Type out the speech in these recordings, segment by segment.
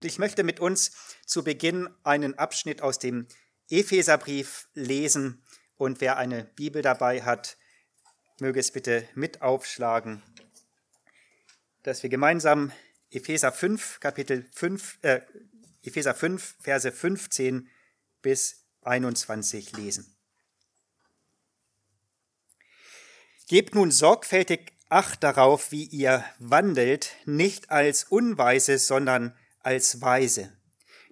Ich möchte mit uns zu Beginn einen Abschnitt aus dem Epheserbrief lesen und wer eine Bibel dabei hat, möge es bitte mit aufschlagen, dass wir gemeinsam Epheser 5, Kapitel 5, äh, Epheser 5, Verse 15 bis 21 lesen. Gebt nun sorgfältig Acht darauf, wie ihr wandelt, nicht als Unweise, sondern als Weise,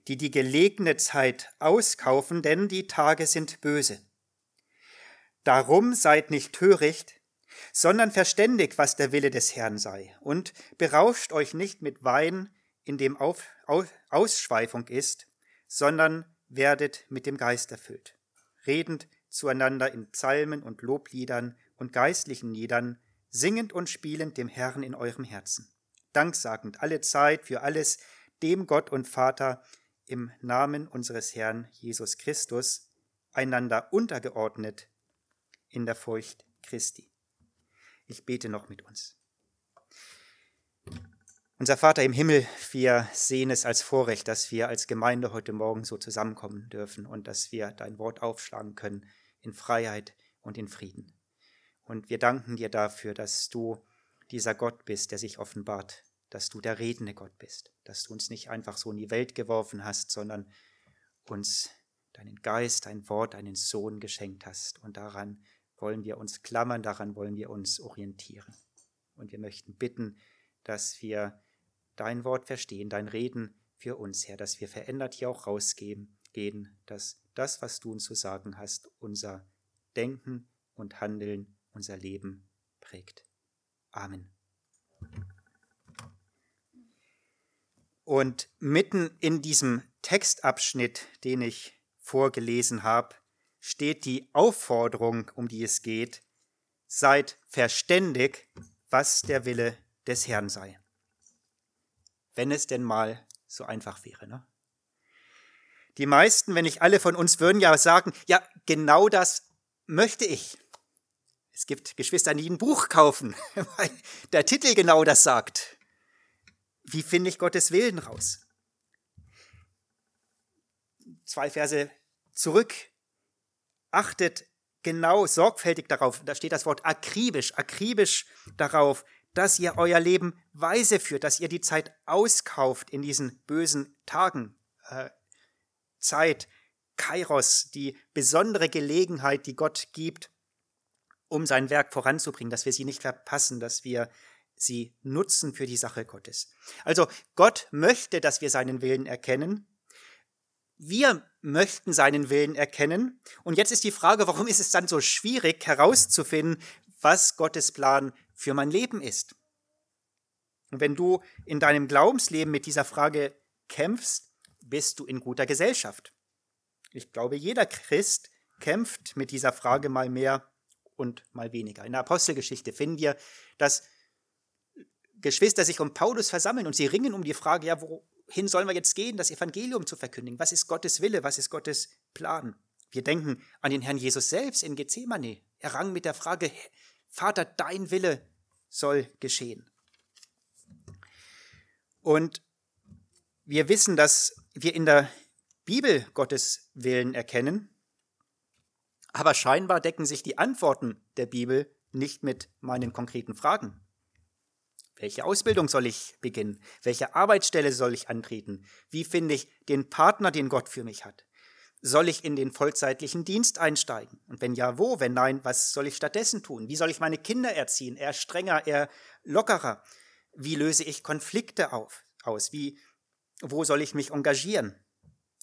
die die gelegene Zeit auskaufen, denn die Tage sind böse. Darum seid nicht töricht, sondern verständig, was der Wille des Herrn sei, und berauscht euch nicht mit Wein, in dem Auf, Aus, Ausschweifung ist, sondern werdet mit dem Geist erfüllt, redend zueinander in Psalmen und Lobliedern und geistlichen Liedern, singend und spielend dem Herrn in eurem Herzen, danksagend alle Zeit für alles dem Gott und Vater im Namen unseres Herrn Jesus Christus, einander untergeordnet in der Furcht Christi. Ich bete noch mit uns. Unser Vater im Himmel, wir sehen es als Vorrecht, dass wir als Gemeinde heute Morgen so zusammenkommen dürfen und dass wir dein Wort aufschlagen können in Freiheit und in Frieden. Und wir danken dir dafür, dass du dieser Gott bist, der sich offenbart, dass du der redende Gott bist, dass du uns nicht einfach so in die Welt geworfen hast, sondern uns deinen Geist, dein Wort, deinen Sohn geschenkt hast. Und daran wollen wir uns klammern, daran wollen wir uns orientieren. Und wir möchten bitten, dass wir dein Wort verstehen, dein Reden für uns, Herr, dass wir verändert hier auch rausgehen, gehen, dass das, was du uns zu sagen hast, unser Denken und Handeln unser Leben prägt. Amen. Und mitten in diesem Textabschnitt, den ich vorgelesen habe, steht die Aufforderung, um die es geht, seid verständig, was der Wille des Herrn sei. Wenn es denn mal so einfach wäre. Ne? Die meisten, wenn nicht alle von uns, würden ja sagen, ja, genau das möchte ich. Es gibt Geschwister, die ein Buch kaufen, weil der Titel genau das sagt. Wie finde ich Gottes Willen raus? Zwei Verse zurück. Achtet genau sorgfältig darauf, da steht das Wort akribisch, akribisch darauf, dass ihr euer Leben weise führt, dass ihr die Zeit auskauft in diesen bösen Tagen. Äh, Zeit, Kairos, die besondere Gelegenheit, die Gott gibt, um sein Werk voranzubringen, dass wir sie nicht verpassen, dass wir sie nutzen für die Sache Gottes. Also Gott möchte, dass wir seinen Willen erkennen. Wir möchten seinen Willen erkennen. Und jetzt ist die Frage, warum ist es dann so schwierig herauszufinden, was Gottes Plan für mein Leben ist? Und wenn du in deinem Glaubensleben mit dieser Frage kämpfst, bist du in guter Gesellschaft. Ich glaube, jeder Christ kämpft mit dieser Frage mal mehr und mal weniger. In der Apostelgeschichte finden wir, dass Geschwister sich um Paulus versammeln und sie ringen um die Frage, ja, wohin sollen wir jetzt gehen, das Evangelium zu verkündigen? Was ist Gottes Wille? Was ist Gottes Plan? Wir denken an den Herrn Jesus selbst in Gethsemane. Er rang mit der Frage, Vater, dein Wille soll geschehen. Und wir wissen, dass wir in der Bibel Gottes Willen erkennen aber scheinbar decken sich die Antworten der Bibel nicht mit meinen konkreten Fragen. Welche Ausbildung soll ich beginnen? Welche Arbeitsstelle soll ich antreten? Wie finde ich den Partner, den Gott für mich hat? Soll ich in den vollzeitlichen Dienst einsteigen? Und wenn ja, wo? Wenn nein, was soll ich stattdessen tun? Wie soll ich meine Kinder erziehen? Eher strenger, eher lockerer? Wie löse ich Konflikte auf, aus? Wie, wo soll ich mich engagieren?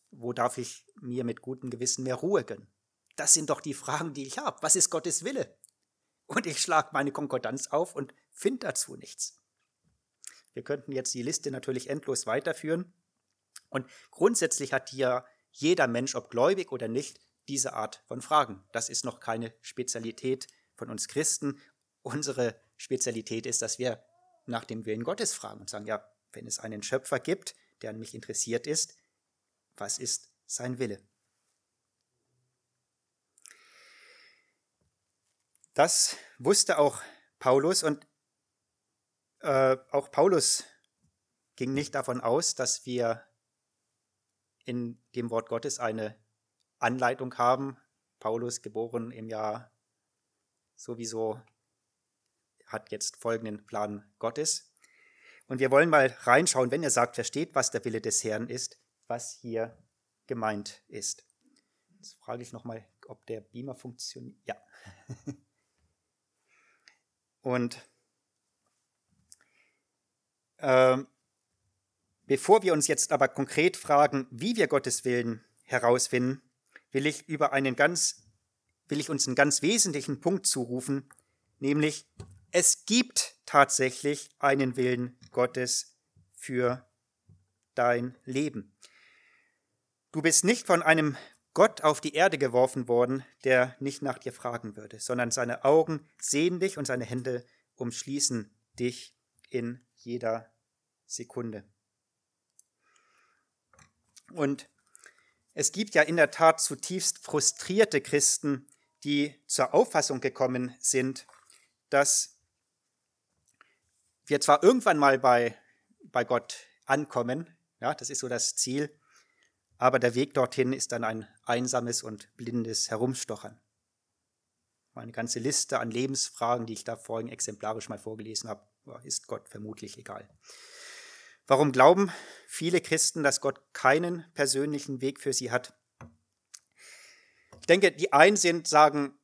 Wo darf ich mir mit gutem Gewissen mehr Ruhe gönnen? Das sind doch die Fragen, die ich habe. Was ist Gottes Wille? Und ich schlage meine Konkordanz auf und finde dazu nichts. Wir könnten jetzt die Liste natürlich endlos weiterführen. Und grundsätzlich hat hier jeder Mensch, ob gläubig oder nicht, diese Art von Fragen. Das ist noch keine Spezialität von uns Christen. Unsere Spezialität ist, dass wir nach dem Willen Gottes fragen und sagen, ja, wenn es einen Schöpfer gibt, der an mich interessiert ist, was ist sein Wille? Das wusste auch Paulus und äh, auch Paulus ging nicht davon aus, dass wir in dem Wort Gottes eine Anleitung haben. Paulus, geboren im Jahr sowieso, hat jetzt folgenden Plan Gottes. Und wir wollen mal reinschauen, wenn er sagt, versteht, was der Wille des Herrn ist, was hier gemeint ist. Jetzt frage ich nochmal, ob der Beamer funktioniert. Ja. Und ähm, bevor wir uns jetzt aber konkret fragen, wie wir Gottes Willen herausfinden, will ich über einen ganz, will ich uns einen ganz wesentlichen Punkt zurufen, nämlich es gibt tatsächlich einen Willen Gottes für dein Leben. Du bist nicht von einem Gott auf die Erde geworfen worden, der nicht nach dir fragen würde, sondern seine Augen sehen dich und seine Hände umschließen dich in jeder Sekunde. Und es gibt ja in der Tat zutiefst frustrierte Christen, die zur Auffassung gekommen sind, dass wir zwar irgendwann mal bei, bei Gott ankommen, ja, das ist so das Ziel, aber der Weg dorthin ist dann ein einsames und blindes Herumstochern. Meine ganze Liste an Lebensfragen, die ich da vorhin exemplarisch mal vorgelesen habe, ist Gott vermutlich egal. Warum glauben viele Christen, dass Gott keinen persönlichen Weg für sie hat? Ich denke, die einen sind, sagen,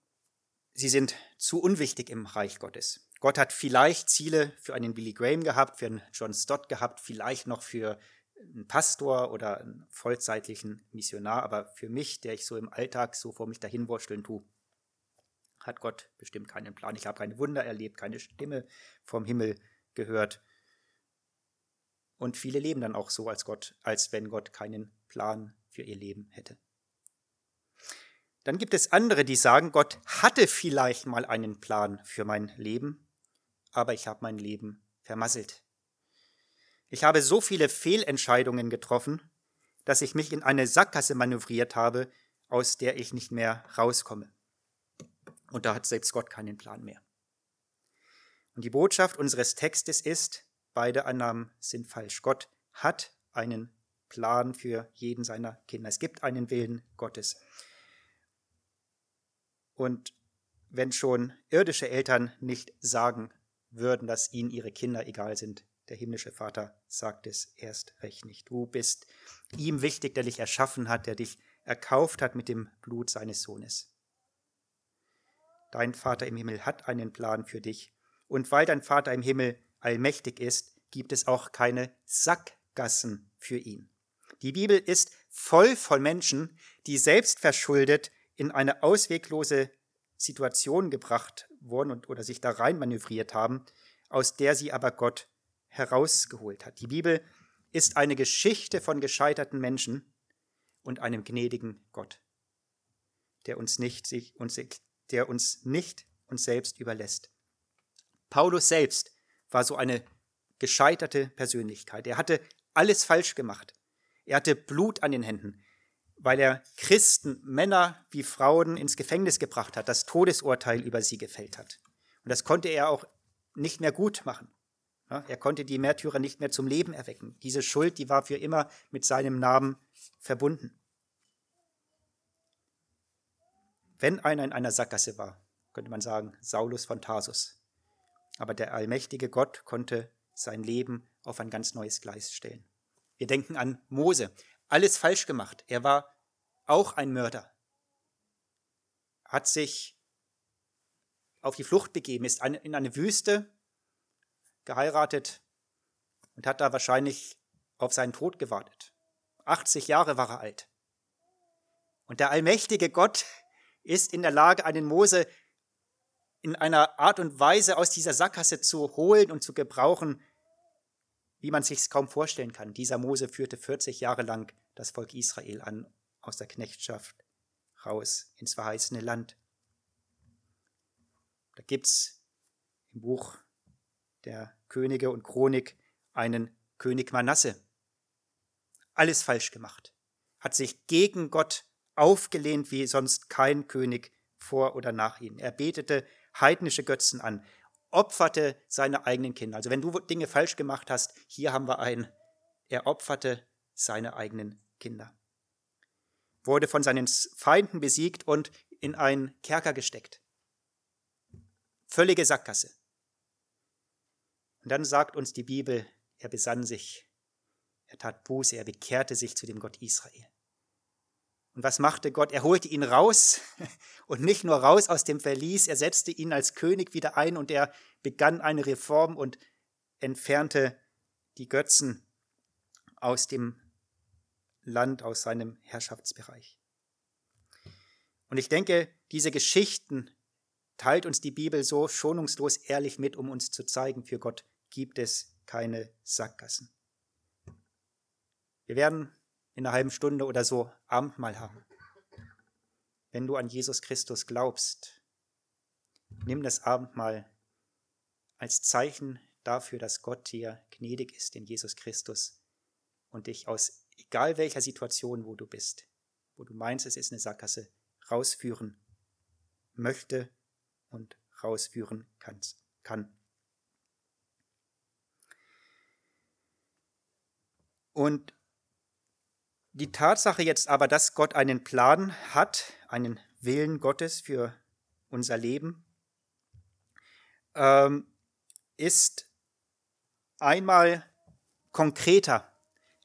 sie sind zu unwichtig im Reich Gottes. Gott hat vielleicht Ziele für einen Billy Graham gehabt, für einen John Stott gehabt, vielleicht noch für einen Pastor oder einen vollzeitlichen Missionar, aber für mich, der ich so im Alltag so vor mich dahinwurschteln tue, hat Gott bestimmt keinen Plan. Ich habe keine Wunder erlebt, keine Stimme vom Himmel gehört. Und viele leben dann auch so als Gott, als wenn Gott keinen Plan für ihr Leben hätte. Dann gibt es andere, die sagen, Gott hatte vielleicht mal einen Plan für mein Leben, aber ich habe mein Leben vermasselt. Ich habe so viele Fehlentscheidungen getroffen, dass ich mich in eine Sackgasse manövriert habe, aus der ich nicht mehr rauskomme. Und da hat selbst Gott keinen Plan mehr. Und die Botschaft unseres Textes ist, beide Annahmen sind falsch. Gott hat einen Plan für jeden seiner Kinder. Es gibt einen Willen Gottes. Und wenn schon irdische Eltern nicht sagen würden, dass ihnen ihre Kinder egal sind, der himmlische Vater sagt es erst recht nicht. Du bist ihm wichtig, der dich erschaffen hat, der dich erkauft hat mit dem Blut seines Sohnes. Dein Vater im Himmel hat einen Plan für dich. Und weil dein Vater im Himmel allmächtig ist, gibt es auch keine Sackgassen für ihn. Die Bibel ist voll von Menschen, die selbst verschuldet in eine ausweglose Situation gebracht wurden und, oder sich da rein manövriert haben, aus der sie aber Gott herausgeholt hat. Die Bibel ist eine Geschichte von gescheiterten Menschen und einem gnädigen Gott, der uns nicht, sich, uns, der uns nicht uns selbst überlässt. Paulus selbst war so eine gescheiterte Persönlichkeit. Er hatte alles falsch gemacht. Er hatte Blut an den Händen, weil er Christen, Männer wie Frauen ins Gefängnis gebracht hat, das Todesurteil über sie gefällt hat. Und das konnte er auch nicht mehr gut machen. Er konnte die Märtyrer nicht mehr zum Leben erwecken. Diese Schuld, die war für immer mit seinem Namen verbunden. Wenn einer in einer Sackgasse war, könnte man sagen, Saulus von Tarsus. Aber der allmächtige Gott konnte sein Leben auf ein ganz neues Gleis stellen. Wir denken an Mose. Alles falsch gemacht. Er war auch ein Mörder. Hat sich auf die Flucht begeben, ist in eine Wüste geheiratet und hat da wahrscheinlich auf seinen Tod gewartet. 80 Jahre war er alt. Und der allmächtige Gott ist in der Lage, einen Mose in einer Art und Weise aus dieser Sackgasse zu holen und zu gebrauchen, wie man sich kaum vorstellen kann. Dieser Mose führte 40 Jahre lang das Volk Israel an, aus der Knechtschaft raus ins verheißene Land. Da gibt's im Buch der Könige und Chronik einen König Manasse. Alles falsch gemacht. Hat sich gegen Gott aufgelehnt wie sonst kein König vor oder nach ihm. Er betete heidnische Götzen an, opferte seine eigenen Kinder. Also wenn du Dinge falsch gemacht hast, hier haben wir einen. Er opferte seine eigenen Kinder. wurde von seinen Feinden besiegt und in einen Kerker gesteckt. Völlige Sackgasse. Und dann sagt uns die Bibel, er besann sich, er tat Buße, er bekehrte sich zu dem Gott Israel. Und was machte Gott? Er holte ihn raus und nicht nur raus aus dem Verlies, er setzte ihn als König wieder ein und er begann eine Reform und entfernte die Götzen aus dem Land, aus seinem Herrschaftsbereich. Und ich denke, diese Geschichten teilt uns die Bibel so schonungslos ehrlich mit, um uns zu zeigen, für Gott gibt es keine Sackgassen. Wir werden in einer halben Stunde oder so Abendmahl haben. Wenn du an Jesus Christus glaubst, nimm das Abendmahl als Zeichen dafür, dass Gott dir gnädig ist in Jesus Christus und dich aus egal welcher Situation, wo du bist, wo du meinst, es ist eine Sackgasse, rausführen möchte und rausführen kannst, kann. Und die Tatsache jetzt aber, dass Gott einen Plan hat, einen Willen Gottes für unser Leben, ähm, ist einmal konkreter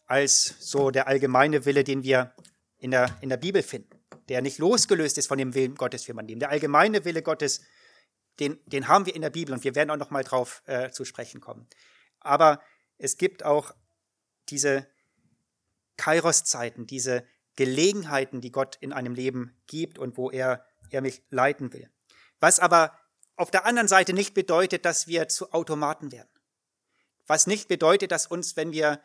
als so der allgemeine Wille, den wir in der, in der Bibel finden, der nicht losgelöst ist von dem Willen Gottes für mein Leben. Der allgemeine Wille Gottes, den, den haben wir in der Bibel und wir werden auch noch mal drauf äh, zu sprechen kommen. Aber es gibt auch diese Kairos-Zeiten, diese Gelegenheiten, die Gott in einem Leben gibt und wo er, er mich leiten will. Was aber auf der anderen Seite nicht bedeutet, dass wir zu Automaten werden. Was nicht bedeutet, dass uns, wenn wir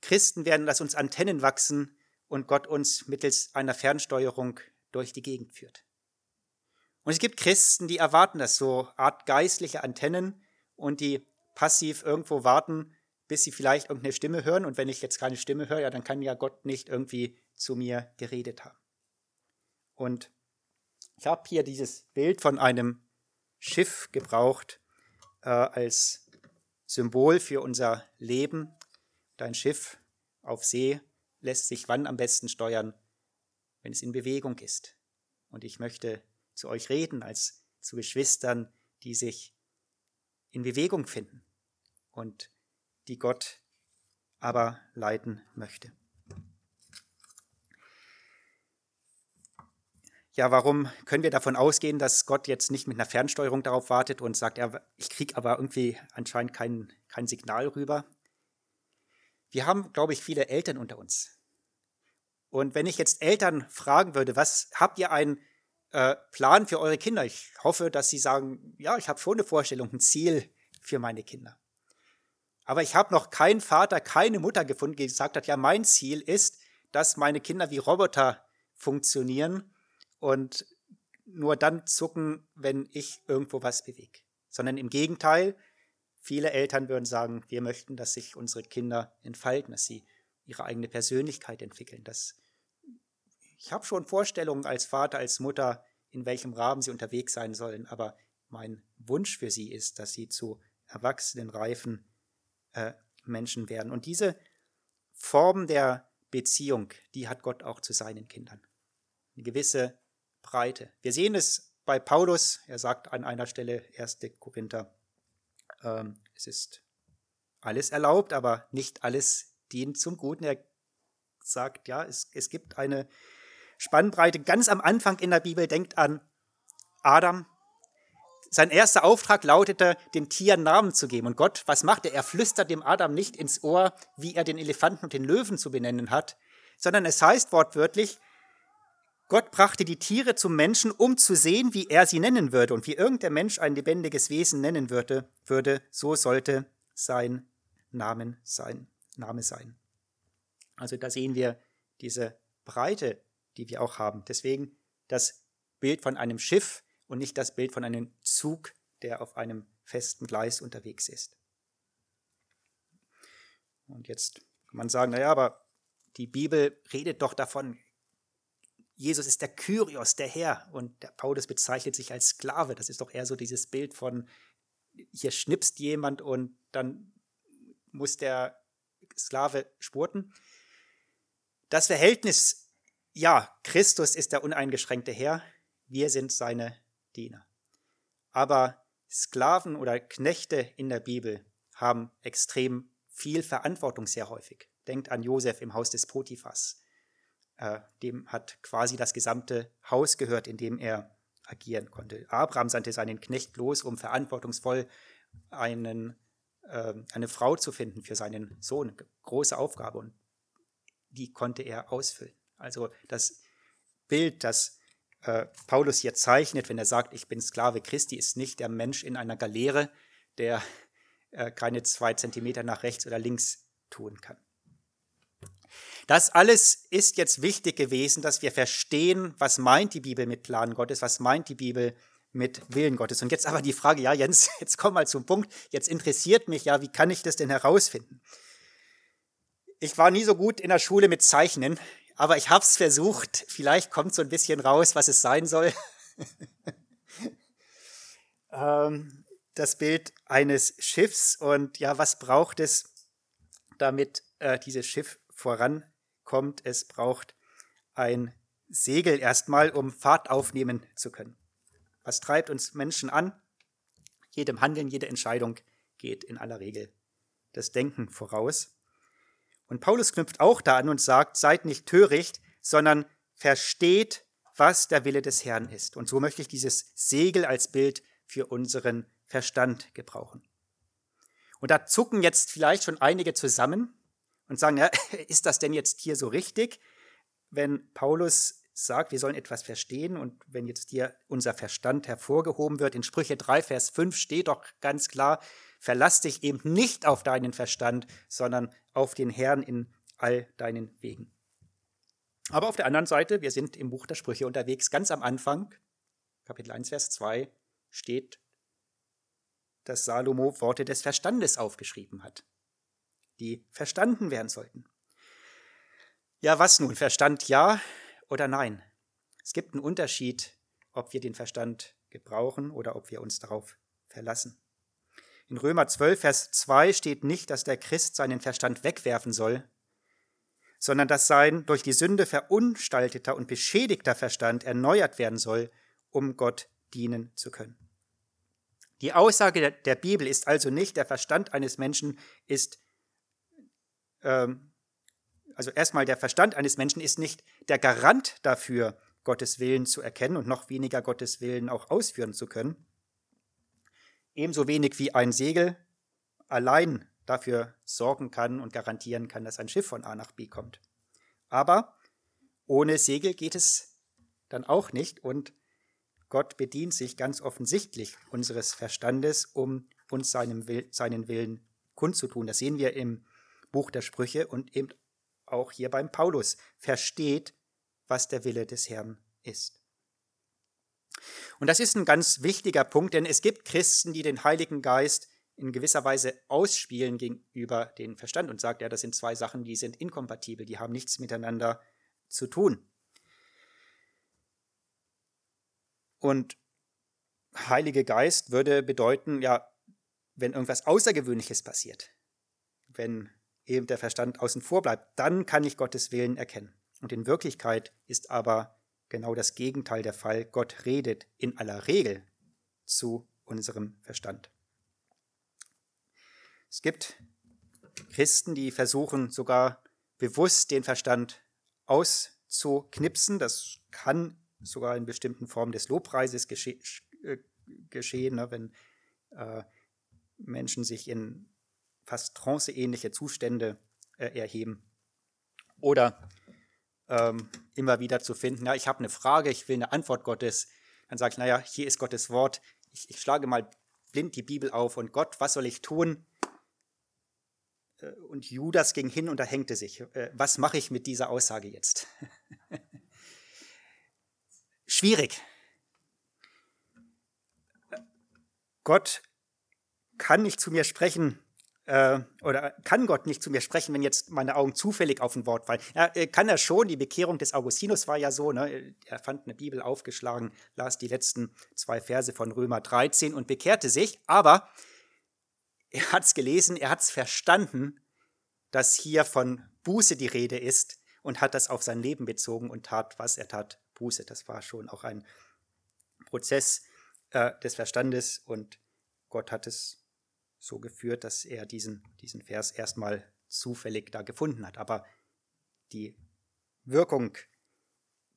Christen werden, dass uns Antennen wachsen und Gott uns mittels einer Fernsteuerung durch die Gegend führt. Und es gibt Christen, die erwarten das, so Art geistliche Antennen und die passiv irgendwo warten, bis sie vielleicht irgendeine Stimme hören. Und wenn ich jetzt keine Stimme höre, ja, dann kann ja Gott nicht irgendwie zu mir geredet haben. Und ich habe hier dieses Bild von einem Schiff gebraucht äh, als Symbol für unser Leben. Dein Schiff auf See lässt sich wann am besten steuern? Wenn es in Bewegung ist. Und ich möchte zu euch reden als zu Geschwistern, die sich in Bewegung finden und die Gott aber leiten möchte. Ja, warum können wir davon ausgehen, dass Gott jetzt nicht mit einer Fernsteuerung darauf wartet und sagt, ich kriege aber irgendwie anscheinend kein, kein Signal rüber? Wir haben, glaube ich, viele Eltern unter uns. Und wenn ich jetzt Eltern fragen würde, was habt ihr einen äh, Plan für eure Kinder? Ich hoffe, dass sie sagen, ja, ich habe schon eine Vorstellung, ein Ziel für meine Kinder. Aber ich habe noch keinen Vater, keine Mutter gefunden, die gesagt hat, ja, mein Ziel ist, dass meine Kinder wie Roboter funktionieren und nur dann zucken, wenn ich irgendwo was bewege. Sondern im Gegenteil, viele Eltern würden sagen, wir möchten, dass sich unsere Kinder entfalten, dass sie ihre eigene Persönlichkeit entwickeln. Dass ich habe schon Vorstellungen als Vater, als Mutter, in welchem Rahmen sie unterwegs sein sollen, aber mein Wunsch für sie ist, dass sie zu erwachsenen, reifen äh, Menschen werden. Und diese Form der Beziehung, die hat Gott auch zu seinen Kindern. Eine gewisse Breite. Wir sehen es bei Paulus, er sagt an einer Stelle, 1. Korinther, ähm, es ist alles erlaubt, aber nicht alles dient zum Guten. Er sagt, ja, es, es gibt eine Spannbreite ganz am Anfang in der Bibel. Denkt an Adam, sein erster Auftrag lautete, den Tieren Namen zu geben. Und Gott, was macht er? Er flüstert dem Adam nicht ins Ohr, wie er den Elefanten und den Löwen zu benennen hat, sondern es heißt wortwörtlich, Gott brachte die Tiere zum Menschen, um zu sehen, wie er sie nennen würde. Und wie irgendein Mensch ein lebendiges Wesen nennen würde, würde so sollte sein Namen sein, Name sein. Also da sehen wir diese Breite, die wir auch haben. Deswegen das Bild von einem Schiff, und nicht das Bild von einem Zug, der auf einem festen Gleis unterwegs ist. Und jetzt kann man sagen, naja, aber die Bibel redet doch davon, Jesus ist der Kyrios, der Herr, und der Paulus bezeichnet sich als Sklave. Das ist doch eher so dieses Bild von, hier schnipst jemand und dann muss der Sklave spurten. Das Verhältnis ja, Christus ist der uneingeschränkte Herr, wir sind seine Diener. Aber Sklaven oder Knechte in der Bibel haben extrem viel Verantwortung sehr häufig. Denkt an Josef im Haus des Potiphas. Äh, dem hat quasi das gesamte Haus gehört, in dem er agieren konnte. Abraham sandte seinen Knecht los, um verantwortungsvoll einen, äh, eine Frau zu finden für seinen Sohn. Große Aufgabe und die konnte er ausfüllen. Also das Bild, das äh, Paulus hier zeichnet, wenn er sagt, ich bin Sklave Christi, ist nicht der Mensch in einer Galeere, der äh, keine zwei Zentimeter nach rechts oder links tun kann. Das alles ist jetzt wichtig gewesen, dass wir verstehen, was meint die Bibel mit Plan Gottes, was meint die Bibel mit Willen Gottes. Und jetzt aber die Frage, ja Jens, jetzt komm mal zum Punkt, jetzt interessiert mich ja, wie kann ich das denn herausfinden? Ich war nie so gut in der Schule mit Zeichnen, aber ich habe es versucht. Vielleicht kommt so ein bisschen raus, was es sein soll. ähm, das Bild eines Schiffs und ja, was braucht es, damit äh, dieses Schiff vorankommt? Es braucht ein Segel erstmal, um Fahrt aufnehmen zu können. Was treibt uns Menschen an? Jedem Handeln, jede Entscheidung geht in aller Regel das Denken voraus. Und Paulus knüpft auch da an und sagt, seid nicht töricht, sondern versteht, was der Wille des Herrn ist. Und so möchte ich dieses Segel als Bild für unseren Verstand gebrauchen. Und da zucken jetzt vielleicht schon einige zusammen und sagen, ja, ist das denn jetzt hier so richtig, wenn Paulus sagt, wir sollen etwas verstehen und wenn jetzt hier unser Verstand hervorgehoben wird, in Sprüche 3, Vers 5 steht doch ganz klar, verlass dich eben nicht auf deinen Verstand, sondern auf den Herrn in all deinen Wegen. Aber auf der anderen Seite, wir sind im Buch der Sprüche unterwegs, ganz am Anfang, Kapitel 1, Vers 2, steht, dass Salomo Worte des Verstandes aufgeschrieben hat, die verstanden werden sollten. Ja, was nun? Verstand ja oder nein? Es gibt einen Unterschied, ob wir den Verstand gebrauchen oder ob wir uns darauf verlassen. In Römer 12, Vers 2 steht nicht, dass der Christ seinen Verstand wegwerfen soll, sondern dass sein durch die Sünde verunstalteter und beschädigter Verstand erneuert werden soll, um Gott dienen zu können. Die Aussage der Bibel ist also nicht, der Verstand eines Menschen ist, ähm, also erstmal der Verstand eines Menschen ist nicht der Garant dafür, Gottes Willen zu erkennen und noch weniger Gottes Willen auch ausführen zu können ebenso wenig wie ein Segel allein dafür sorgen kann und garantieren kann, dass ein Schiff von A nach B kommt. Aber ohne Segel geht es dann auch nicht und Gott bedient sich ganz offensichtlich unseres Verstandes, um uns seinem Will, seinen Willen kundzutun. Das sehen wir im Buch der Sprüche und eben auch hier beim Paulus. Versteht, was der Wille des Herrn ist. Und das ist ein ganz wichtiger Punkt, denn es gibt Christen, die den Heiligen Geist in gewisser Weise ausspielen gegenüber den Verstand und sagt, ja, das sind zwei Sachen, die sind inkompatibel, die haben nichts miteinander zu tun. Und Heilige Geist würde bedeuten, ja, wenn irgendwas Außergewöhnliches passiert, wenn eben der Verstand außen vor bleibt, dann kann ich Gottes Willen erkennen. Und in Wirklichkeit ist aber genau das Gegenteil der Fall. Gott redet in aller Regel zu unserem Verstand. Es gibt Christen, die versuchen sogar bewusst den Verstand auszuknipsen. Das kann sogar in bestimmten Formen des Lobpreises gesche äh, geschehen, ne, wenn äh, Menschen sich in fast tranceähnliche Zustände äh, erheben. Oder ähm, immer wieder zu finden, ja, ich habe eine Frage, ich will eine Antwort Gottes. Dann sage ich, naja, hier ist Gottes Wort. Ich, ich schlage mal blind die Bibel auf und Gott, was soll ich tun? Äh, und Judas ging hin und er hängte sich. Äh, was mache ich mit dieser Aussage jetzt? Schwierig. Gott kann nicht zu mir sprechen, äh, oder kann Gott nicht zu mir sprechen, wenn jetzt meine Augen zufällig auf ein Wort fallen? Ja, äh, kann er schon. Die Bekehrung des Augustinus war ja so, ne? er fand eine Bibel aufgeschlagen, las die letzten zwei Verse von Römer 13 und bekehrte sich, aber er hat es gelesen, er hat es verstanden, dass hier von Buße die Rede ist und hat das auf sein Leben bezogen und tat, was er tat, Buße. Das war schon auch ein Prozess äh, des Verstandes und Gott hat es so geführt, dass er diesen, diesen Vers erstmal zufällig da gefunden hat. Aber die Wirkung,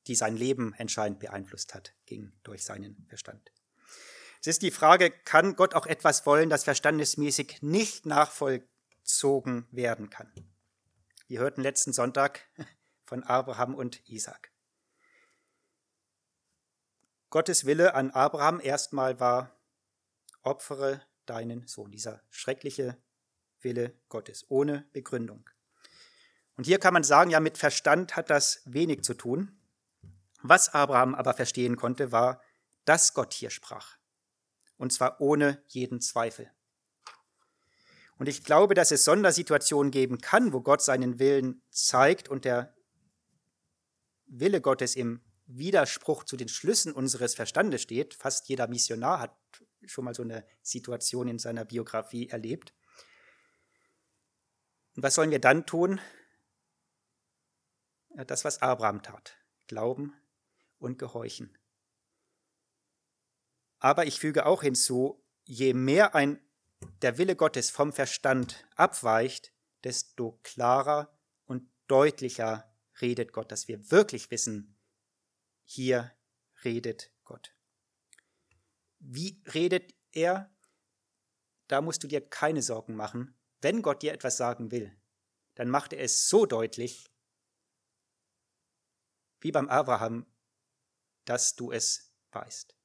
die sein Leben entscheidend beeinflusst hat, ging durch seinen Verstand. Es ist die Frage, kann Gott auch etwas wollen, das verstandesmäßig nicht nachvollzogen werden kann? Wir hörten letzten Sonntag von Abraham und Isaac. Gottes Wille an Abraham erstmal war, opfere deinen Sohn, dieser schreckliche Wille Gottes, ohne Begründung. Und hier kann man sagen, ja, mit Verstand hat das wenig zu tun. Was Abraham aber verstehen konnte, war, dass Gott hier sprach und zwar ohne jeden Zweifel. Und ich glaube, dass es Sondersituationen geben kann, wo Gott seinen Willen zeigt und der Wille Gottes im Widerspruch zu den Schlüssen unseres Verstandes steht. Fast jeder Missionar hat schon mal so eine Situation in seiner Biografie erlebt. Und was sollen wir dann tun? Das, was Abraham tat. Glauben und gehorchen. Aber ich füge auch hinzu, je mehr ein der Wille Gottes vom Verstand abweicht, desto klarer und deutlicher redet Gott, dass wir wirklich wissen, hier redet. Wie redet er? Da musst du dir keine Sorgen machen. Wenn Gott dir etwas sagen will, dann macht er es so deutlich, wie beim Abraham, dass du es weißt.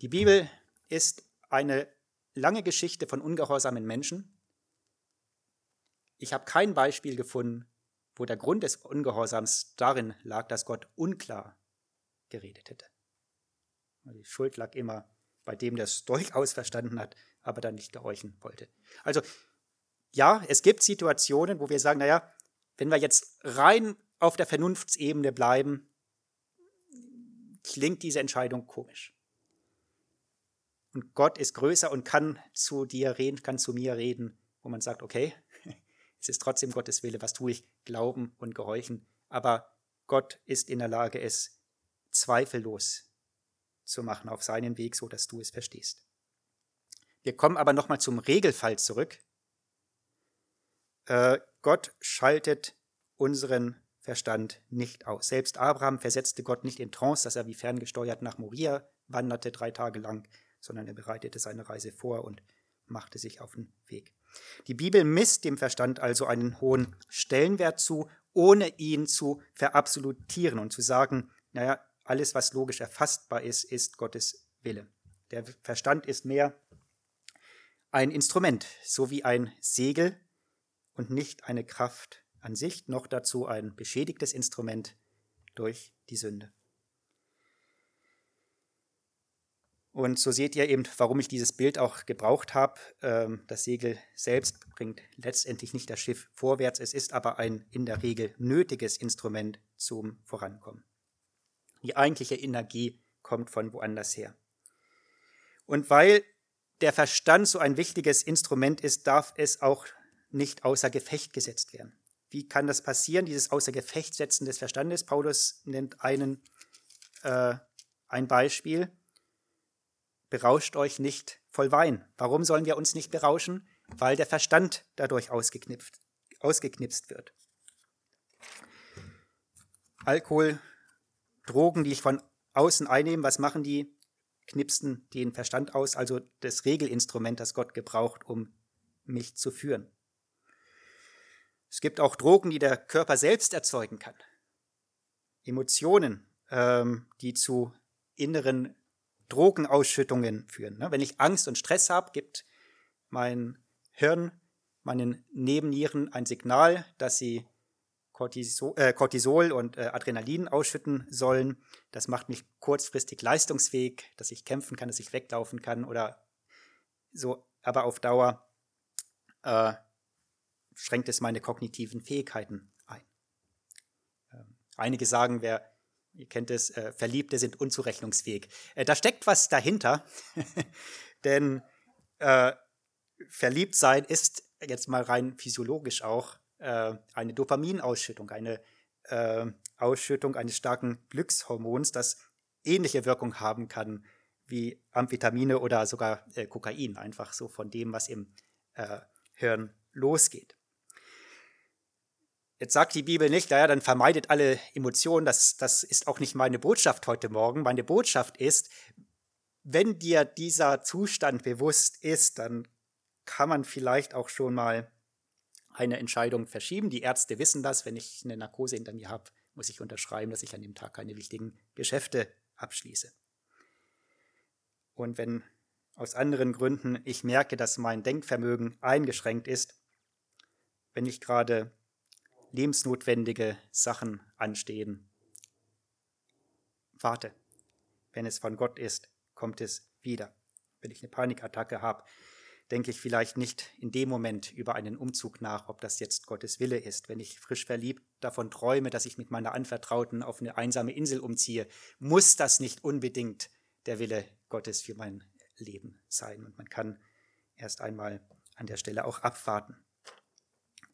Die Bibel ist eine lange Geschichte von ungehorsamen Menschen. Ich habe kein Beispiel gefunden, wo der Grund des Ungehorsams darin lag, dass Gott unklar geredet hätte. Die Schuld lag immer bei dem, der es durchaus verstanden hat, aber dann nicht gehorchen wollte. Also ja, es gibt Situationen, wo wir sagen, naja, wenn wir jetzt rein auf der Vernunftsebene bleiben, klingt diese Entscheidung komisch. Und Gott ist größer und kann zu dir reden, kann zu mir reden, wo man sagt, okay, es ist trotzdem Gottes Wille, was tue ich? Glauben und gehorchen. Aber Gott ist in der Lage, es zweifellos zu machen auf seinen Weg, so dass du es verstehst. Wir kommen aber nochmal zum Regelfall zurück. Äh, Gott schaltet unseren Verstand nicht aus. Selbst Abraham versetzte Gott nicht in Trance, dass er wie ferngesteuert nach Moria wanderte drei Tage lang, sondern er bereitete seine Reise vor und machte sich auf den Weg. Die Bibel misst dem Verstand also einen hohen Stellenwert zu, ohne ihn zu verabsolutieren und zu sagen, naja, alles, was logisch erfassbar ist, ist Gottes Wille. Der Verstand ist mehr ein Instrument, so wie ein Segel und nicht eine Kraft an sich, noch dazu ein beschädigtes Instrument durch die Sünde. Und so seht ihr eben, warum ich dieses Bild auch gebraucht habe. Ähm, das Segel selbst bringt letztendlich nicht das Schiff vorwärts, es ist aber ein in der Regel nötiges Instrument zum Vorankommen. Die eigentliche Energie kommt von woanders her. Und weil der Verstand so ein wichtiges Instrument ist, darf es auch nicht außer Gefecht gesetzt werden. Wie kann das passieren, dieses außer Gefecht setzen des Verstandes? Paulus nennt einen, äh, ein Beispiel berauscht euch nicht voll Wein. Warum sollen wir uns nicht berauschen? Weil der Verstand dadurch ausgeknipst, ausgeknipst wird. Alkohol, Drogen, die ich von außen einnehme, was machen die? Knipsen den Verstand aus, also das Regelinstrument, das Gott gebraucht, um mich zu führen. Es gibt auch Drogen, die der Körper selbst erzeugen kann. Emotionen, ähm, die zu inneren Drogenausschüttungen führen. Ne? Wenn ich Angst und Stress habe, gibt mein Hirn meinen Nebennieren ein Signal, dass sie Cortisol, äh, Cortisol und äh, Adrenalin ausschütten sollen. Das macht mich kurzfristig leistungsfähig, dass ich kämpfen kann, dass ich weglaufen kann oder so. Aber auf Dauer äh, schränkt es meine kognitiven Fähigkeiten ein. Ähm, einige sagen, wer ihr kennt es, äh, Verliebte sind unzurechnungsfähig. Äh, da steckt was dahinter, denn äh, verliebt sein ist jetzt mal rein physiologisch auch äh, eine Dopaminausschüttung, eine äh, Ausschüttung eines starken Glückshormons, das ähnliche Wirkung haben kann wie Amphetamine oder sogar äh, Kokain, einfach so von dem, was im äh, Hirn losgeht. Jetzt sagt die Bibel nicht, naja, dann vermeidet alle Emotionen, das, das ist auch nicht meine Botschaft heute Morgen. Meine Botschaft ist, wenn dir dieser Zustand bewusst ist, dann kann man vielleicht auch schon mal eine Entscheidung verschieben. Die Ärzte wissen das. Wenn ich eine Narkose hinter mir habe, muss ich unterschreiben, dass ich an dem Tag keine wichtigen Geschäfte abschließe. Und wenn aus anderen Gründen ich merke, dass mein Denkvermögen eingeschränkt ist, wenn nicht gerade lebensnotwendige Sachen anstehen, warte. Wenn es von Gott ist, kommt es wieder. Wenn ich eine Panikattacke habe, denke ich vielleicht nicht in dem Moment über einen Umzug nach, ob das jetzt Gottes Wille ist. Wenn ich frisch verliebt davon träume, dass ich mit meiner Anvertrauten auf eine einsame Insel umziehe, muss das nicht unbedingt der Wille Gottes für mein Leben sein. Und man kann erst einmal an der Stelle auch abwarten.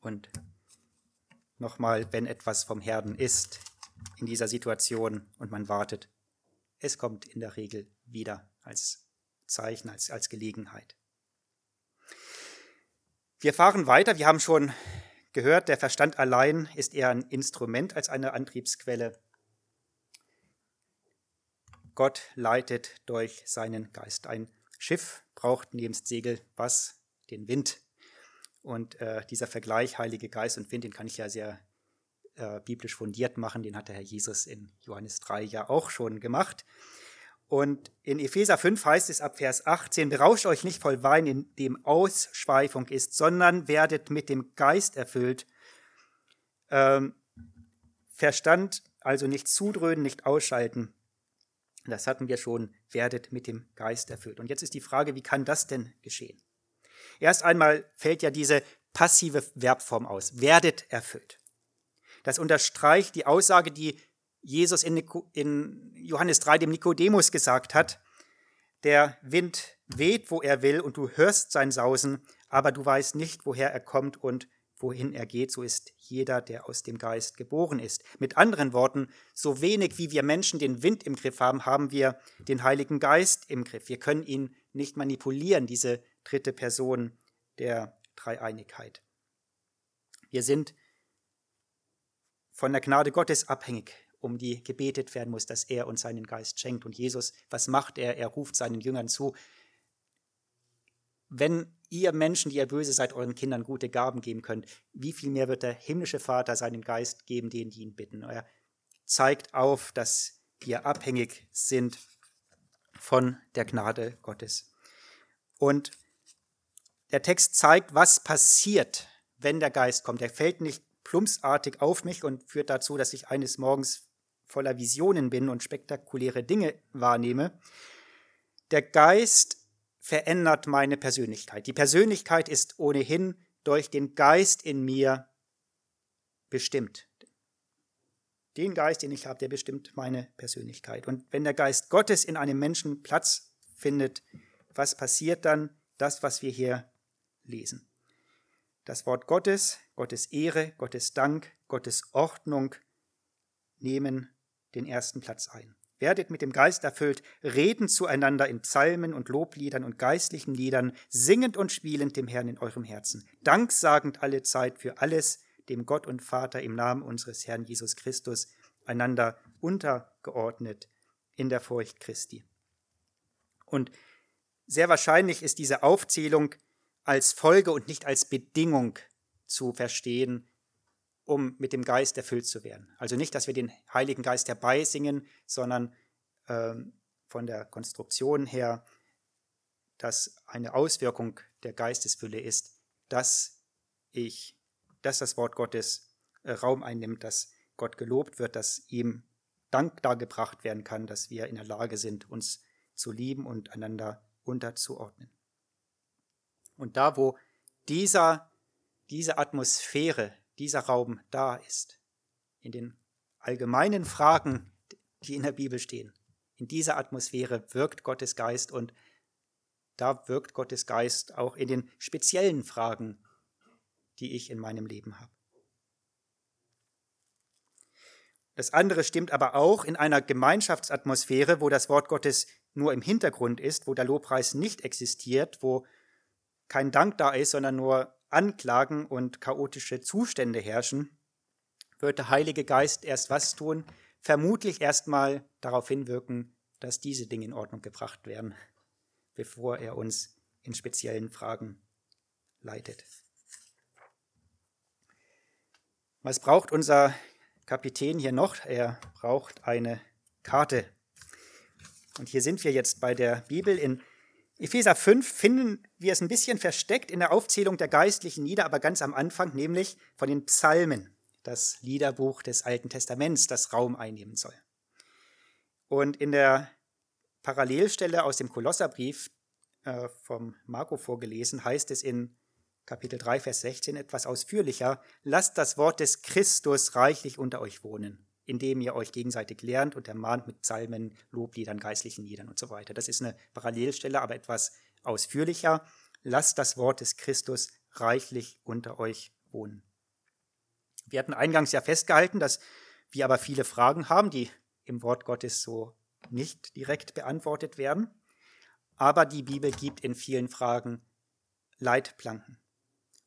Und nochmal, wenn etwas vom Herden ist in dieser Situation und man wartet, es kommt in der Regel wieder als Zeichen, als, als Gelegenheit. Wir fahren weiter. Wir haben schon gehört, der Verstand allein ist eher ein Instrument als eine Antriebsquelle. Gott leitet durch seinen Geist. Ein Schiff braucht nebst Segel was? Den Wind. Und äh, dieser Vergleich Heilige Geist und Wind, den kann ich ja sehr äh, biblisch fundiert machen. Den hat der Herr Jesus in Johannes 3 ja auch schon gemacht. Und in Epheser 5 heißt es ab Vers 18, berauscht euch nicht voll Wein, in dem Ausschweifung ist, sondern werdet mit dem Geist erfüllt. Ähm, Verstand also nicht zudröhnen, nicht ausschalten. Das hatten wir schon, werdet mit dem Geist erfüllt. Und jetzt ist die Frage, wie kann das denn geschehen? Erst einmal fällt ja diese passive Verbform aus, werdet erfüllt. Das unterstreicht die Aussage, die Jesus in, in Johannes 3 dem Nikodemus gesagt hat, der Wind weht, wo er will, und du hörst sein Sausen, aber du weißt nicht, woher er kommt und wohin er geht, so ist jeder, der aus dem Geist geboren ist. Mit anderen Worten, so wenig wie wir Menschen den Wind im Griff haben, haben wir den Heiligen Geist im Griff. Wir können ihn nicht manipulieren, diese dritte Person der Dreieinigkeit. Wir sind von der Gnade Gottes abhängig um die gebetet werden muss, dass er uns seinen Geist schenkt. Und Jesus, was macht er? Er ruft seinen Jüngern zu, wenn ihr Menschen, die ihr böse seid, euren Kindern gute Gaben geben könnt, wie viel mehr wird der himmlische Vater seinen Geist geben, denen die ihn bitten? Er zeigt auf, dass wir abhängig sind von der Gnade Gottes. Und der Text zeigt, was passiert, wenn der Geist kommt. Er fällt nicht plumpsartig auf mich und führt dazu, dass ich eines Morgens voller Visionen bin und spektakuläre Dinge wahrnehme. Der Geist verändert meine Persönlichkeit. Die Persönlichkeit ist ohnehin durch den Geist in mir bestimmt. Den Geist, den ich habe, der bestimmt meine Persönlichkeit. Und wenn der Geist Gottes in einem Menschen Platz findet, was passiert dann? Das, was wir hier lesen. Das Wort Gottes, Gottes Ehre, Gottes Dank, Gottes Ordnung nehmen den ersten Platz ein. Werdet mit dem Geist erfüllt, reden zueinander in Psalmen und Lobliedern und geistlichen Liedern, singend und spielend dem Herrn in eurem Herzen, danksagend alle Zeit für alles, dem Gott und Vater im Namen unseres Herrn Jesus Christus, einander untergeordnet in der Furcht Christi. Und sehr wahrscheinlich ist diese Aufzählung als Folge und nicht als Bedingung zu verstehen um mit dem Geist erfüllt zu werden. Also nicht, dass wir den Heiligen Geist herbeisingen, sondern ähm, von der Konstruktion her, dass eine Auswirkung der Geistesfülle ist, dass ich, dass das Wort Gottes äh, Raum einnimmt, dass Gott gelobt wird, dass ihm Dank dargebracht werden kann, dass wir in der Lage sind, uns zu lieben und einander unterzuordnen. Und da, wo dieser, diese Atmosphäre dieser Raum da ist, in den allgemeinen Fragen, die in der Bibel stehen. In dieser Atmosphäre wirkt Gottes Geist und da wirkt Gottes Geist auch in den speziellen Fragen, die ich in meinem Leben habe. Das andere stimmt aber auch in einer Gemeinschaftsatmosphäre, wo das Wort Gottes nur im Hintergrund ist, wo der Lobpreis nicht existiert, wo kein Dank da ist, sondern nur Anklagen und chaotische Zustände herrschen, wird der Heilige Geist erst was tun? Vermutlich erstmal darauf hinwirken, dass diese Dinge in Ordnung gebracht werden, bevor er uns in speziellen Fragen leitet. Was braucht unser Kapitän hier noch? Er braucht eine Karte. Und hier sind wir jetzt bei der Bibel in Epheser 5 finden wir es ein bisschen versteckt in der Aufzählung der geistlichen Lieder, aber ganz am Anfang, nämlich von den Psalmen, das Liederbuch des Alten Testaments, das Raum einnehmen soll. Und in der Parallelstelle aus dem Kolosserbrief äh, vom Marco vorgelesen, heißt es in Kapitel 3, Vers 16 etwas ausführlicher, lasst das Wort des Christus reichlich unter euch wohnen indem ihr euch gegenseitig lernt und ermahnt mit Psalmen, Lobliedern, geistlichen Liedern und so weiter. Das ist eine Parallelstelle, aber etwas ausführlicher. Lasst das Wort des Christus reichlich unter euch wohnen. Wir hatten eingangs ja festgehalten, dass wir aber viele Fragen haben, die im Wort Gottes so nicht direkt beantwortet werden. Aber die Bibel gibt in vielen Fragen Leitplanken.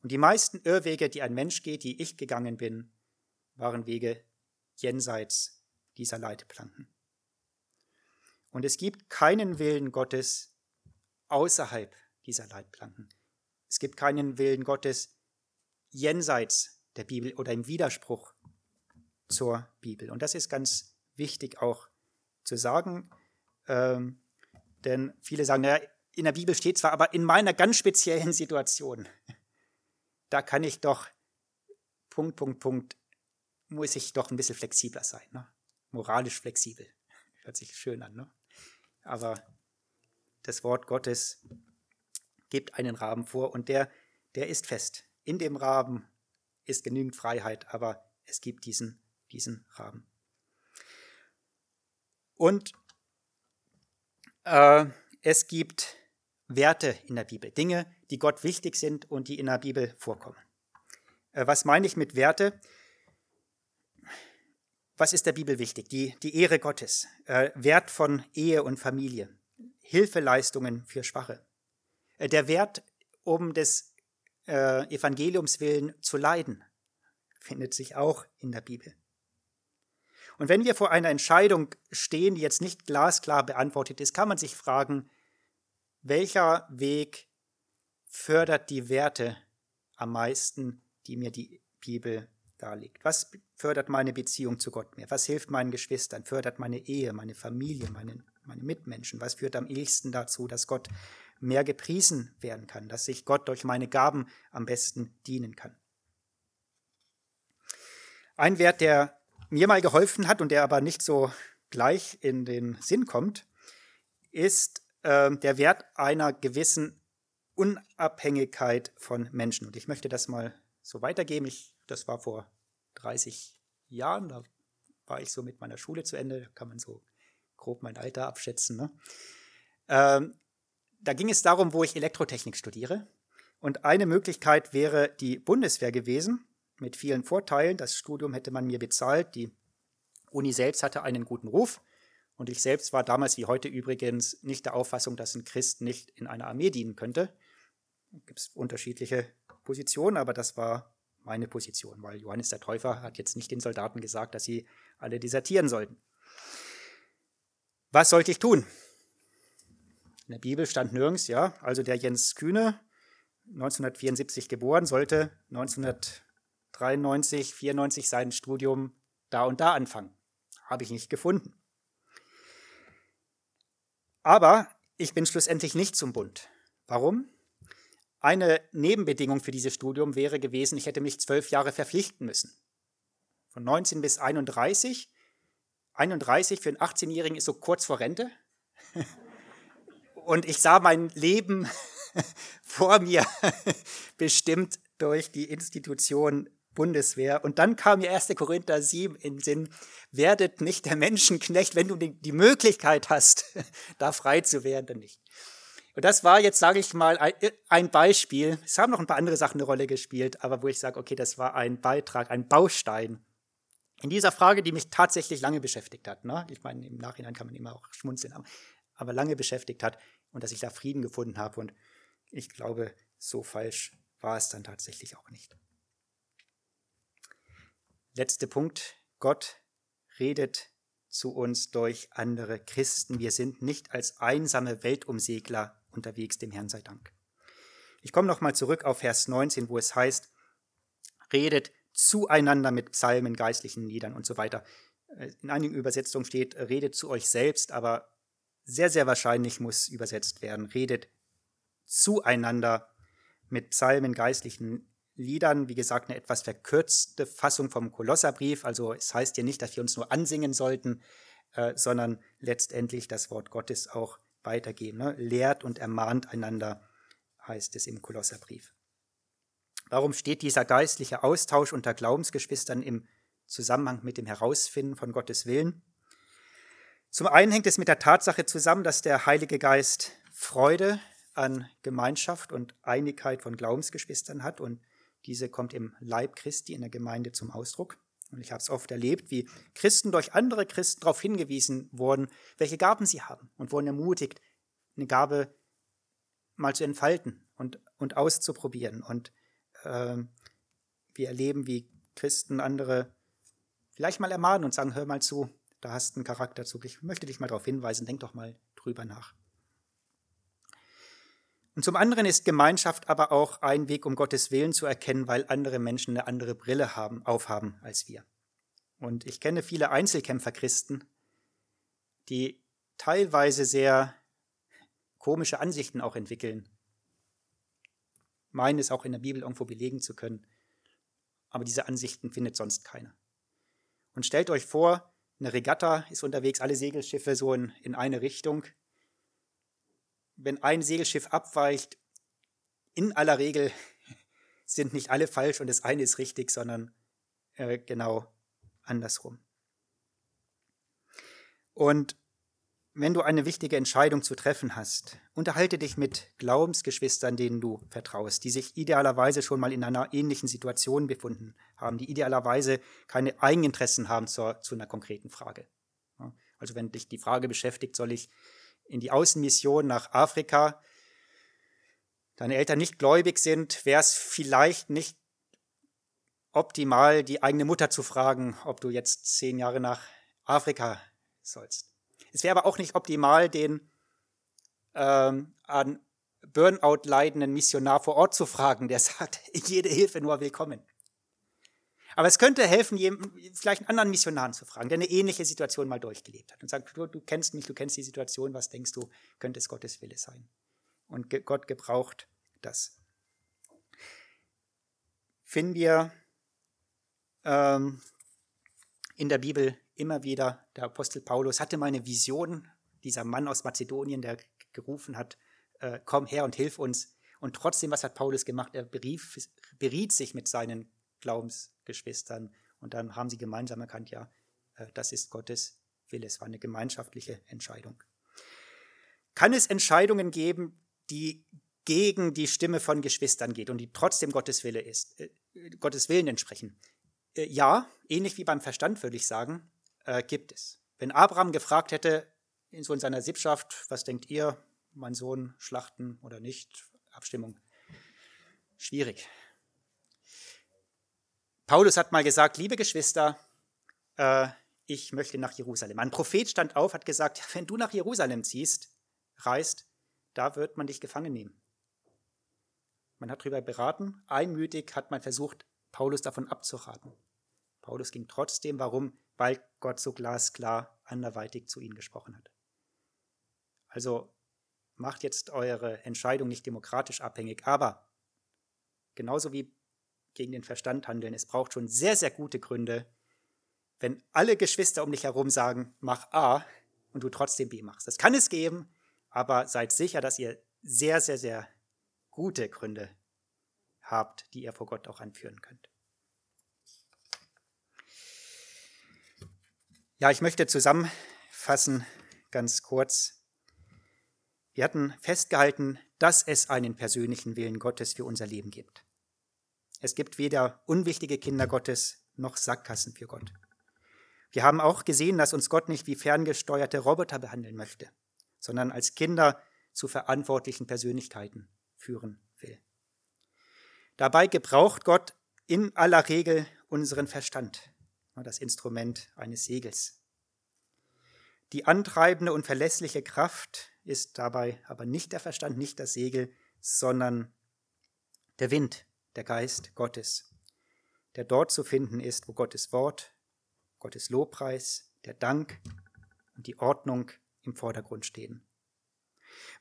Und die meisten Irrwege, die ein Mensch geht, die ich gegangen bin, waren Wege jenseits dieser Leitplanken. Und es gibt keinen Willen Gottes außerhalb dieser Leitplanken. Es gibt keinen Willen Gottes jenseits der Bibel oder im Widerspruch zur Bibel. Und das ist ganz wichtig auch zu sagen, ähm, denn viele sagen, naja, in der Bibel steht zwar, aber in meiner ganz speziellen Situation, da kann ich doch Punkt, Punkt, Punkt muss ich doch ein bisschen flexibler sein. Ne? Moralisch flexibel. Hört sich schön an. Ne? Aber das Wort Gottes gibt einen Rahmen vor und der, der ist fest. In dem Rahmen ist genügend Freiheit, aber es gibt diesen, diesen Rahmen. Und äh, es gibt Werte in der Bibel, Dinge, die Gott wichtig sind und die in der Bibel vorkommen. Äh, was meine ich mit Werte? Was ist der Bibel wichtig? Die, die Ehre Gottes, äh, Wert von Ehe und Familie, Hilfeleistungen für Schwache, äh, der Wert, um des äh, Evangeliums willen zu leiden, findet sich auch in der Bibel. Und wenn wir vor einer Entscheidung stehen, die jetzt nicht glasklar beantwortet ist, kann man sich fragen, welcher Weg fördert die Werte am meisten, die mir die Bibel darlegt. Was fördert meine Beziehung zu Gott mehr? Was hilft meinen Geschwistern? Fördert meine Ehe, meine Familie, meine, meine Mitmenschen? Was führt am ehesten dazu, dass Gott mehr gepriesen werden kann, dass ich Gott durch meine Gaben am besten dienen kann? Ein Wert, der mir mal geholfen hat und der aber nicht so gleich in den Sinn kommt, ist äh, der Wert einer gewissen Unabhängigkeit von Menschen. Und ich möchte das mal so weitergeben. Ich das war vor 30 Jahren, da war ich so mit meiner Schule zu Ende, da kann man so grob mein Alter abschätzen. Ne? Ähm, da ging es darum, wo ich Elektrotechnik studiere. Und eine Möglichkeit wäre die Bundeswehr gewesen, mit vielen Vorteilen. Das Studium hätte man mir bezahlt. Die Uni selbst hatte einen guten Ruf. Und ich selbst war damals wie heute übrigens nicht der Auffassung, dass ein Christ nicht in einer Armee dienen könnte. Gibt es unterschiedliche Positionen, aber das war meine Position, weil Johannes der Täufer hat jetzt nicht den Soldaten gesagt, dass sie alle desertieren sollten. Was sollte ich tun? In der Bibel stand nirgends, ja, also der Jens Kühne, 1974 geboren, sollte 1993, 94 sein Studium da und da anfangen. Habe ich nicht gefunden. Aber ich bin schlussendlich nicht zum Bund. Warum? Eine Nebenbedingung für dieses Studium wäre gewesen, ich hätte mich zwölf Jahre verpflichten müssen. Von 19 bis 31. 31 für einen 18-Jährigen ist so kurz vor Rente. Und ich sah mein Leben vor mir bestimmt durch die Institution Bundeswehr. Und dann kam mir 1. Korinther 7 in den Sinn, werdet nicht der Menschenknecht, wenn du die Möglichkeit hast, da frei zu werden, nicht. Und das war jetzt, sage ich mal, ein Beispiel. Es haben noch ein paar andere Sachen eine Rolle gespielt, aber wo ich sage, okay, das war ein Beitrag, ein Baustein In dieser Frage, die mich tatsächlich lange beschäftigt hat, ne? ich meine, im Nachhinein kann man immer auch schmunzeln, aber lange beschäftigt hat und dass ich da Frieden gefunden habe und ich glaube, so falsch war es dann tatsächlich auch nicht. Letzter Punkt. Gott redet zu uns durch andere Christen. Wir sind nicht als einsame Weltumsegler unterwegs, dem Herrn sei Dank. Ich komme nochmal zurück auf Vers 19, wo es heißt, redet zueinander mit Psalmen, geistlichen Liedern und so weiter. In einigen Übersetzungen steht, redet zu euch selbst, aber sehr, sehr wahrscheinlich muss übersetzt werden, redet zueinander mit Psalmen, geistlichen Liedern, wie gesagt, eine etwas verkürzte Fassung vom Kolosserbrief. Also es heißt ja nicht, dass wir uns nur ansingen sollten, äh, sondern letztendlich das Wort Gottes auch weitergeben. Ne? Lehrt und ermahnt einander, heißt es im Kolosserbrief. Warum steht dieser geistliche Austausch unter Glaubensgeschwistern im Zusammenhang mit dem Herausfinden von Gottes Willen? Zum einen hängt es mit der Tatsache zusammen, dass der Heilige Geist Freude an Gemeinschaft und Einigkeit von Glaubensgeschwistern hat und diese kommt im Leib Christi in der Gemeinde zum Ausdruck. Und ich habe es oft erlebt, wie Christen durch andere Christen darauf hingewiesen wurden, welche Gaben sie haben und wurden ermutigt, eine Gabe mal zu entfalten und, und auszuprobieren. Und äh, wir erleben, wie Christen andere vielleicht mal ermahnen und sagen, hör mal zu, da hast du einen Charakterzug. Ich möchte dich mal darauf hinweisen, denk doch mal drüber nach. Und zum anderen ist Gemeinschaft aber auch ein Weg, um Gottes Willen zu erkennen, weil andere Menschen eine andere Brille haben, aufhaben als wir. Und ich kenne viele Einzelkämpferchristen, die teilweise sehr komische Ansichten auch entwickeln, meinen es auch in der Bibel irgendwo belegen zu können, aber diese Ansichten findet sonst keiner. Und stellt euch vor, eine Regatta ist unterwegs, alle Segelschiffe so in, in eine Richtung wenn ein Segelschiff abweicht, in aller Regel sind nicht alle falsch und das eine ist richtig, sondern äh, genau andersrum. Und wenn du eine wichtige Entscheidung zu treffen hast, unterhalte dich mit Glaubensgeschwistern, denen du vertraust, die sich idealerweise schon mal in einer ähnlichen Situation befunden haben, die idealerweise keine Eigeninteressen haben zur, zu einer konkreten Frage. Also wenn dich die Frage beschäftigt, soll ich in die Außenmission nach Afrika, deine Eltern nicht gläubig sind, wäre es vielleicht nicht optimal, die eigene Mutter zu fragen, ob du jetzt zehn Jahre nach Afrika sollst. Es wäre aber auch nicht optimal, den ähm, an Burnout leidenden Missionar vor Ort zu fragen, der sagt, jede Hilfe nur willkommen. Aber es könnte helfen, vielleicht einen anderen Missionaren zu fragen, der eine ähnliche Situation mal durchgelebt hat und sagt, du, du kennst mich, du kennst die Situation, was denkst du, könnte es Gottes Wille sein? Und Gott gebraucht das. Finden wir ähm, in der Bibel immer wieder, der Apostel Paulus hatte mal eine Vision, dieser Mann aus Mazedonien, der gerufen hat, äh, komm her und hilf uns. Und trotzdem, was hat Paulus gemacht? Er berief, beriet sich mit seinen Glaubensgeschwistern. Und dann haben sie gemeinsam erkannt, ja, äh, das ist Gottes Wille. Es war eine gemeinschaftliche Entscheidung. Kann es Entscheidungen geben, die gegen die Stimme von Geschwistern geht und die trotzdem Gottes Wille ist, äh, Gottes Willen entsprechen? Äh, ja, ähnlich wie beim Verstand würde ich sagen, gibt es. Wenn Abraham gefragt hätte, in so in seiner Sippschaft, was denkt ihr, mein Sohn schlachten oder nicht, Abstimmung, schwierig. Paulus hat mal gesagt, liebe Geschwister, äh, ich möchte nach Jerusalem. Ein Prophet stand auf, hat gesagt, wenn du nach Jerusalem ziehst, reist, da wird man dich gefangen nehmen. Man hat darüber beraten, einmütig hat man versucht, Paulus davon abzuraten. Paulus ging trotzdem, warum? Weil Gott so glasklar anderweitig zu ihnen gesprochen hat. Also macht jetzt eure Entscheidung nicht demokratisch abhängig, aber genauso wie gegen den Verstand handeln. Es braucht schon sehr, sehr gute Gründe, wenn alle Geschwister um dich herum sagen, mach A und du trotzdem B machst. Das kann es geben, aber seid sicher, dass ihr sehr, sehr, sehr gute Gründe habt, die ihr vor Gott auch anführen könnt. Ja, ich möchte zusammenfassen, ganz kurz. Wir hatten festgehalten, dass es einen persönlichen Willen Gottes für unser Leben gibt. Es gibt weder unwichtige Kinder Gottes noch Sackgassen für Gott. Wir haben auch gesehen, dass uns Gott nicht wie ferngesteuerte Roboter behandeln möchte, sondern als Kinder zu verantwortlichen Persönlichkeiten führen will. Dabei gebraucht Gott in aller Regel unseren Verstand, das Instrument eines Segels. Die antreibende und verlässliche Kraft ist dabei aber nicht der Verstand, nicht das Segel, sondern der Wind, der Geist Gottes, der dort zu finden ist, wo Gottes Wort, Gottes Lobpreis, der Dank und die Ordnung im Vordergrund stehen.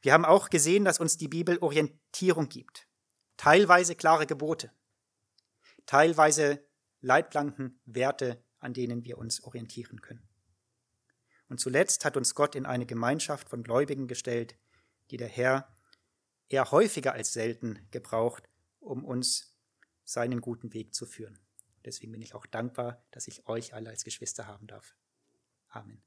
Wir haben auch gesehen, dass uns die Bibel Orientierung gibt, teilweise klare Gebote, teilweise Leitplanken, Werte, an denen wir uns orientieren können. Und zuletzt hat uns Gott in eine Gemeinschaft von Gläubigen gestellt, die der Herr eher häufiger als selten gebraucht, um uns seinen guten Weg zu führen. Deswegen bin ich auch dankbar, dass ich euch alle als Geschwister haben darf. Amen.